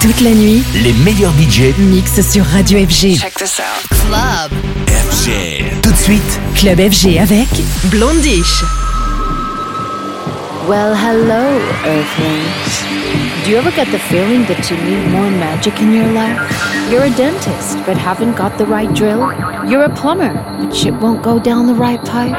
Toute la nuit, les meilleurs budgets mixent sur Radio FG. Check this out. Club. FG. Tout de suite, Club FG avec Blondish. Well, hello, Earthlings. Do you ever get the feeling that you need more magic in your life? You're a dentist, but haven't got the right drill? You're a plumber, but shit won't go down the right pipe?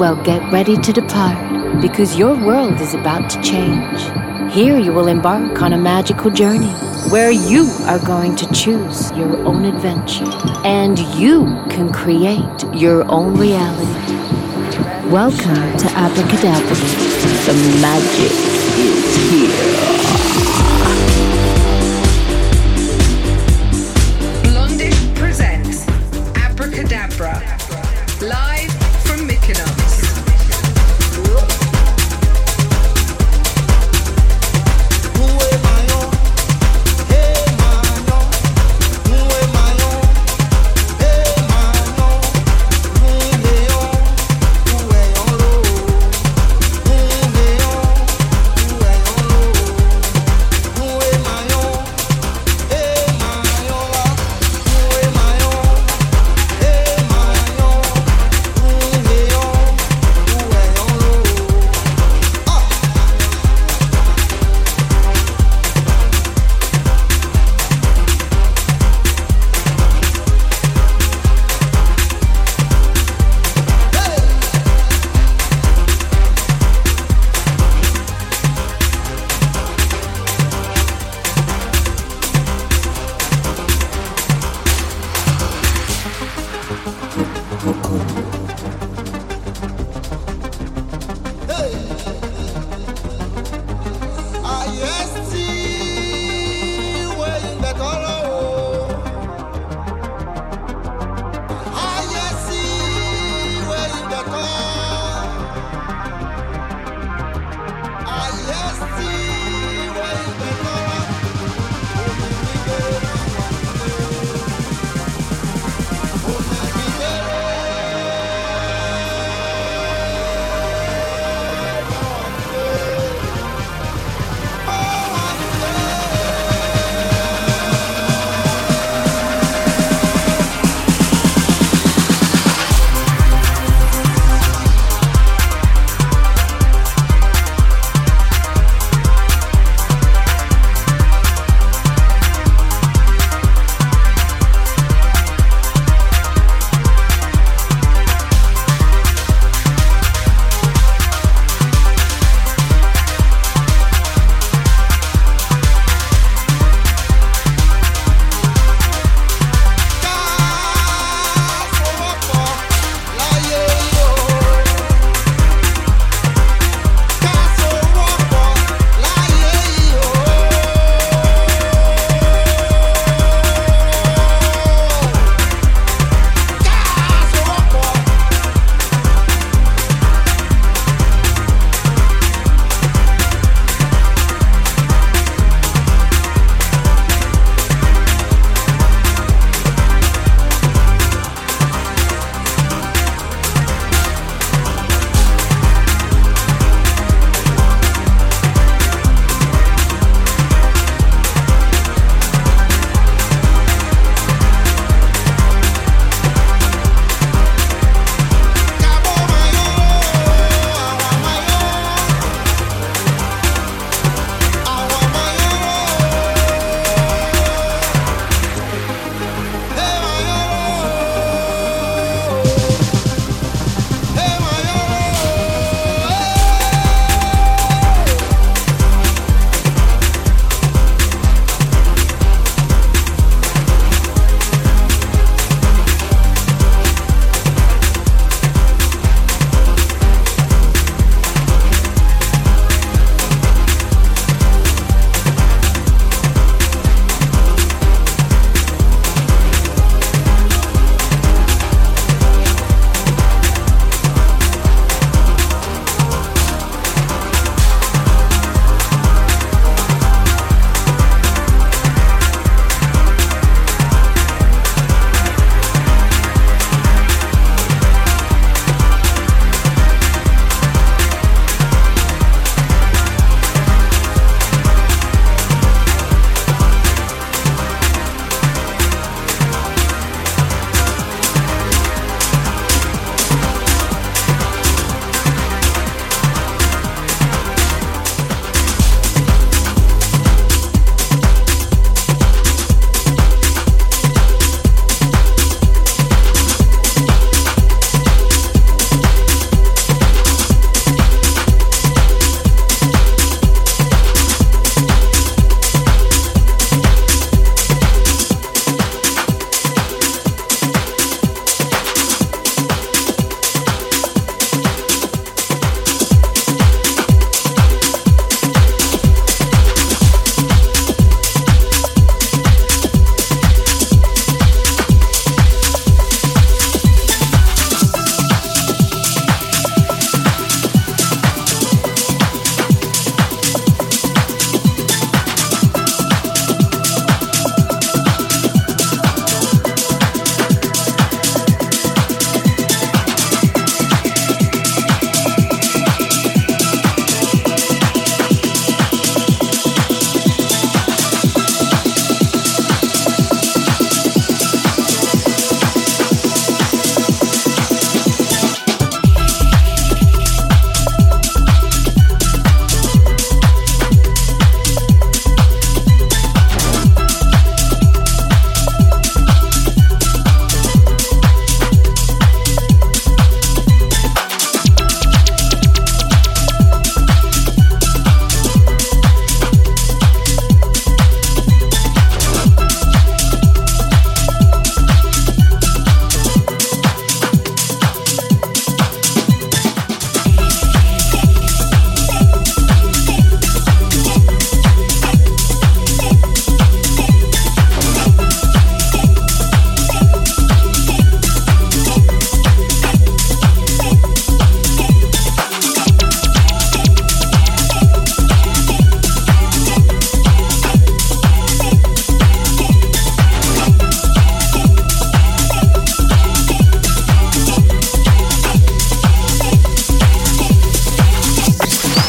Well, get ready to depart, because your world is about to change. Here you will embark on a magical journey where you are going to choose your own adventure and you can create your own reality. Welcome to Abracadabra. The magic is here.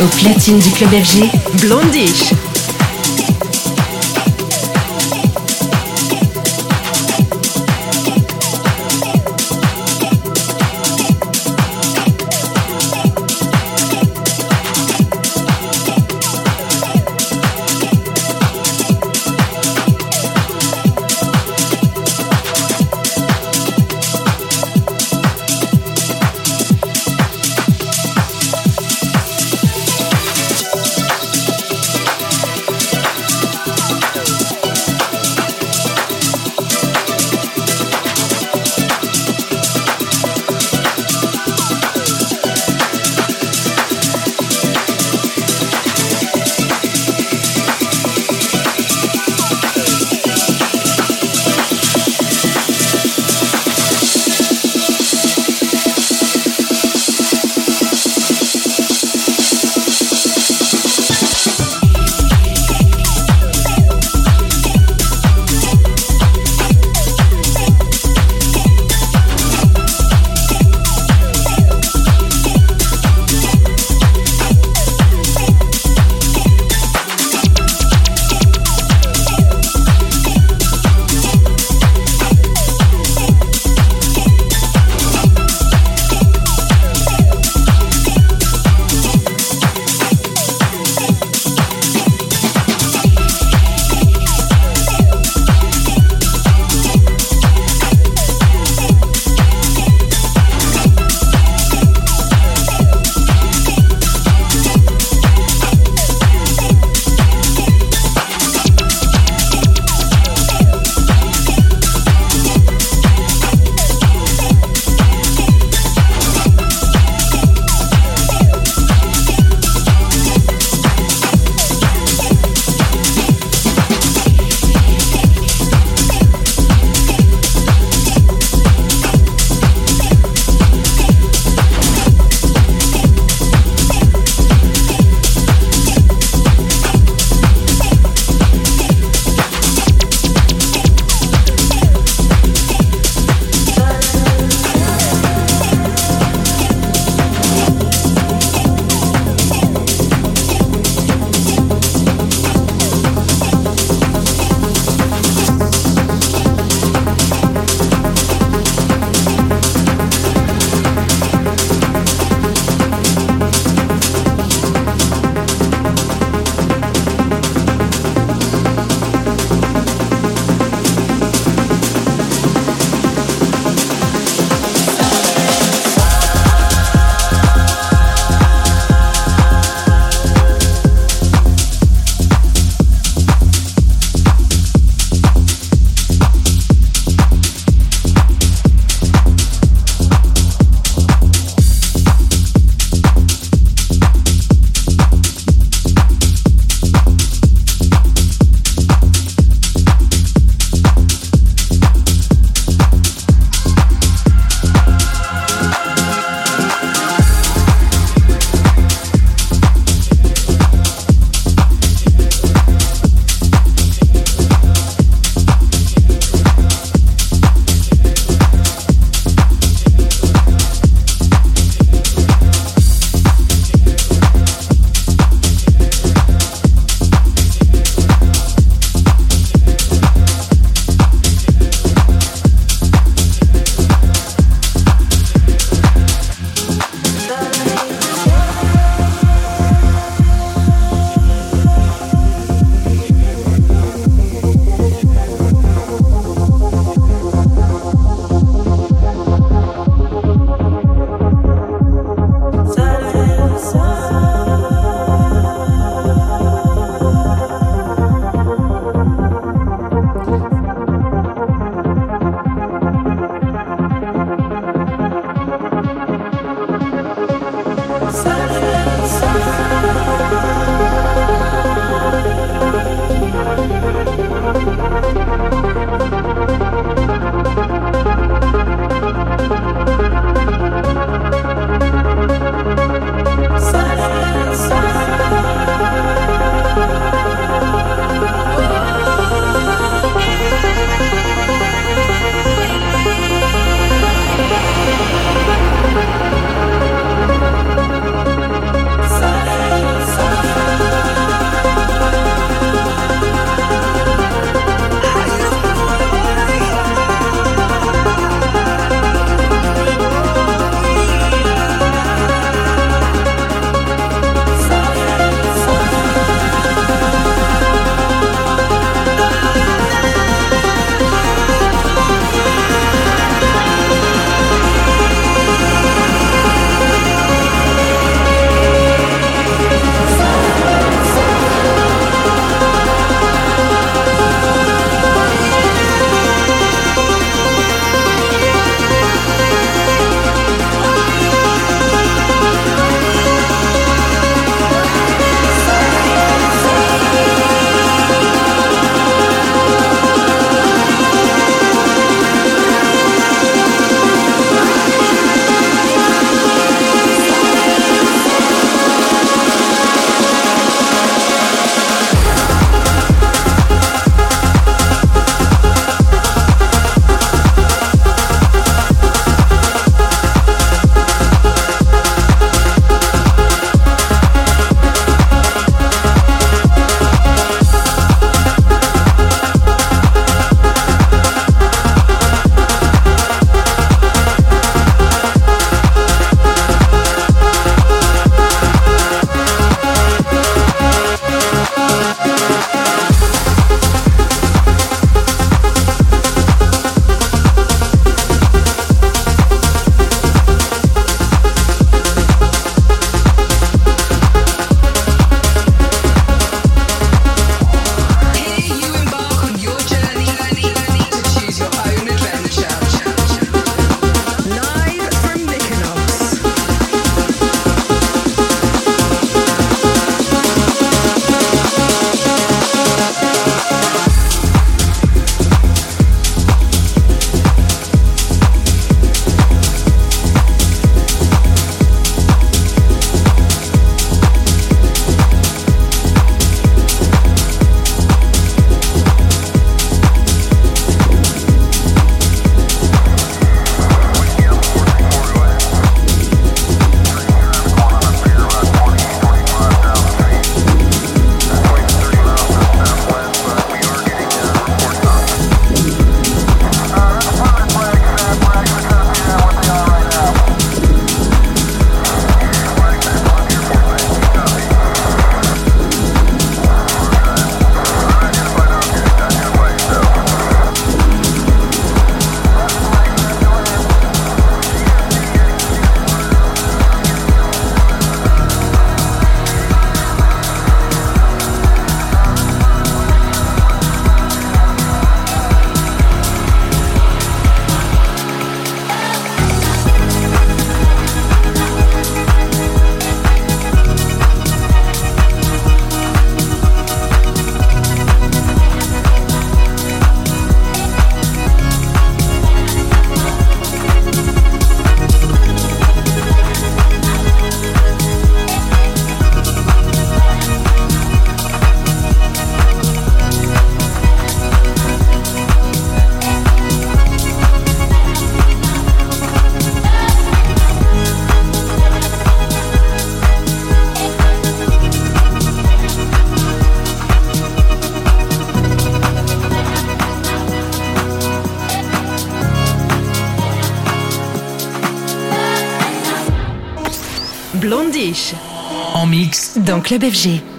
Au platine du club FG, Blondish. Club FG.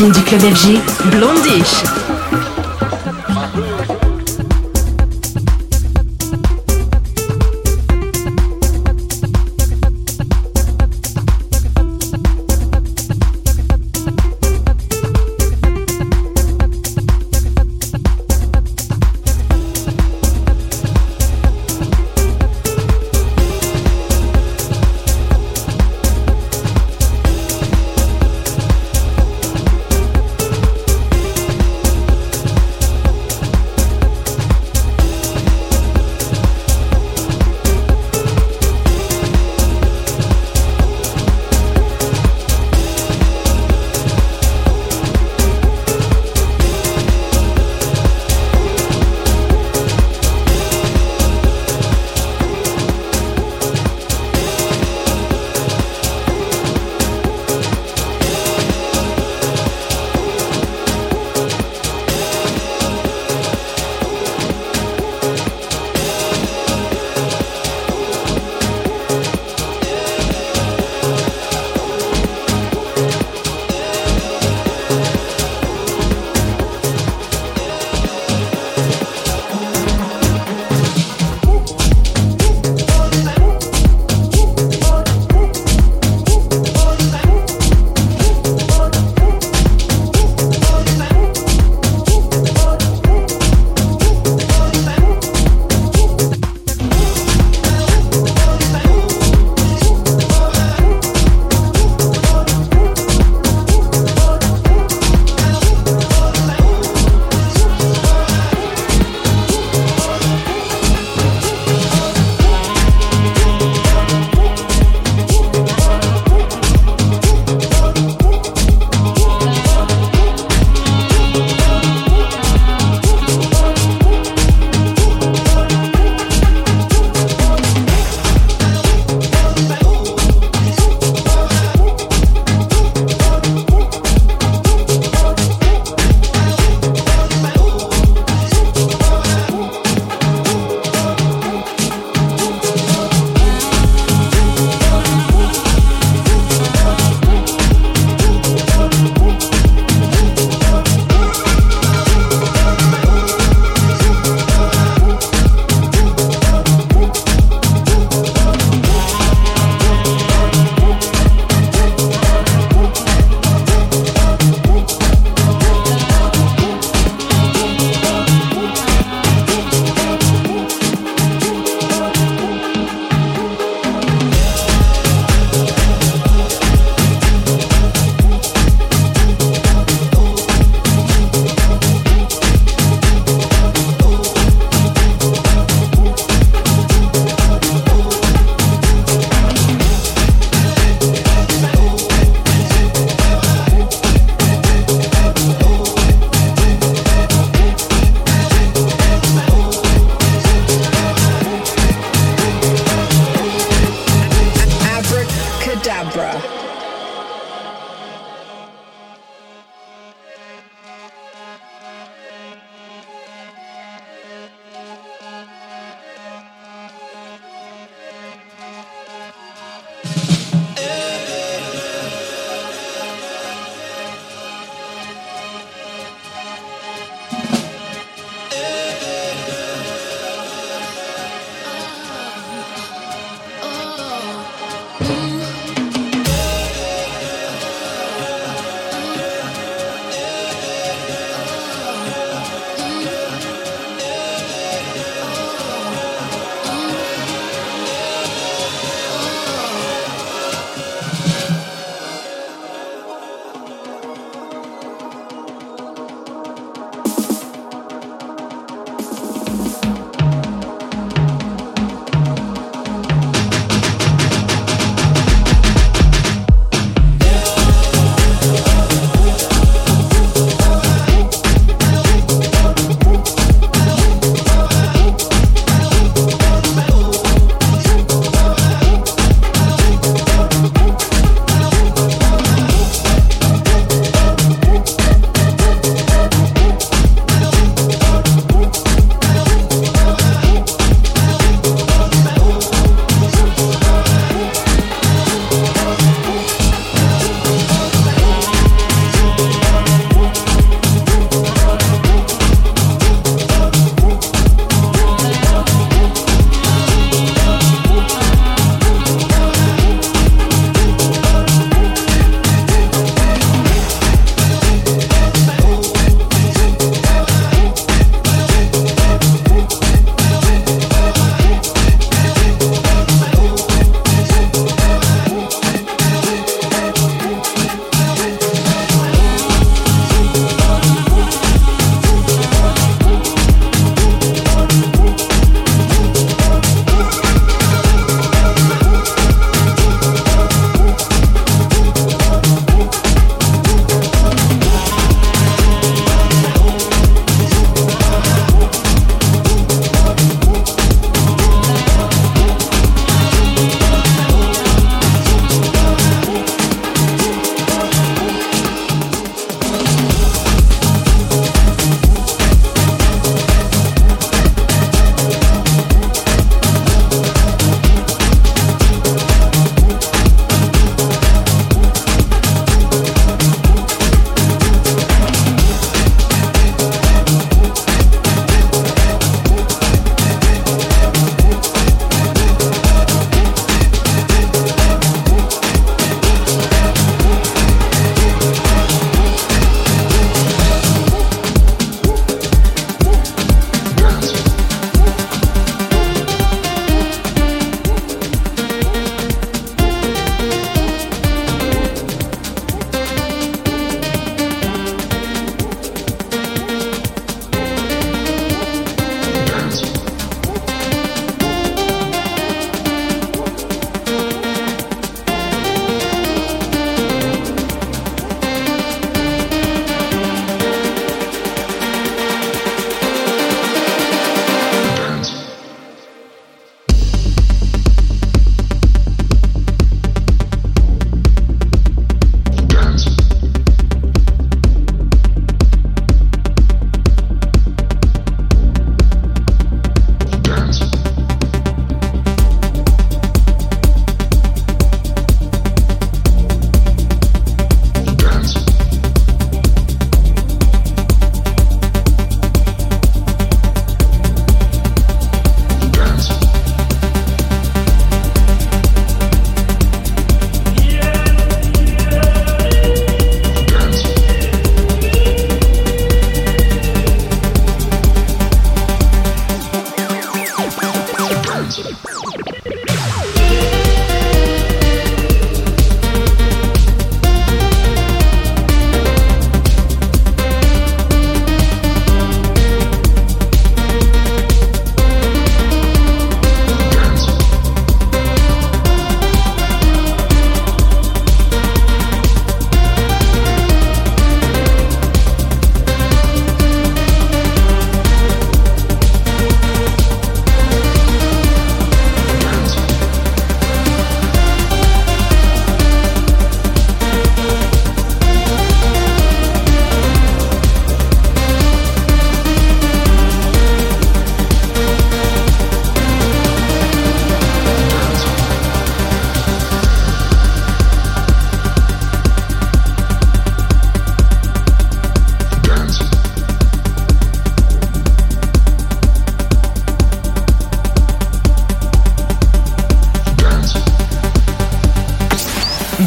Platine du club FG, Blondish.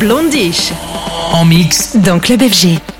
Blondish. En mix dans Club FG.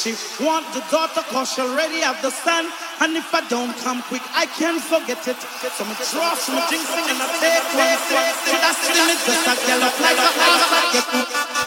She want the daughter cause she already have the son. And if I don't come quick, I can't forget it. So me draw some and I take one. Just?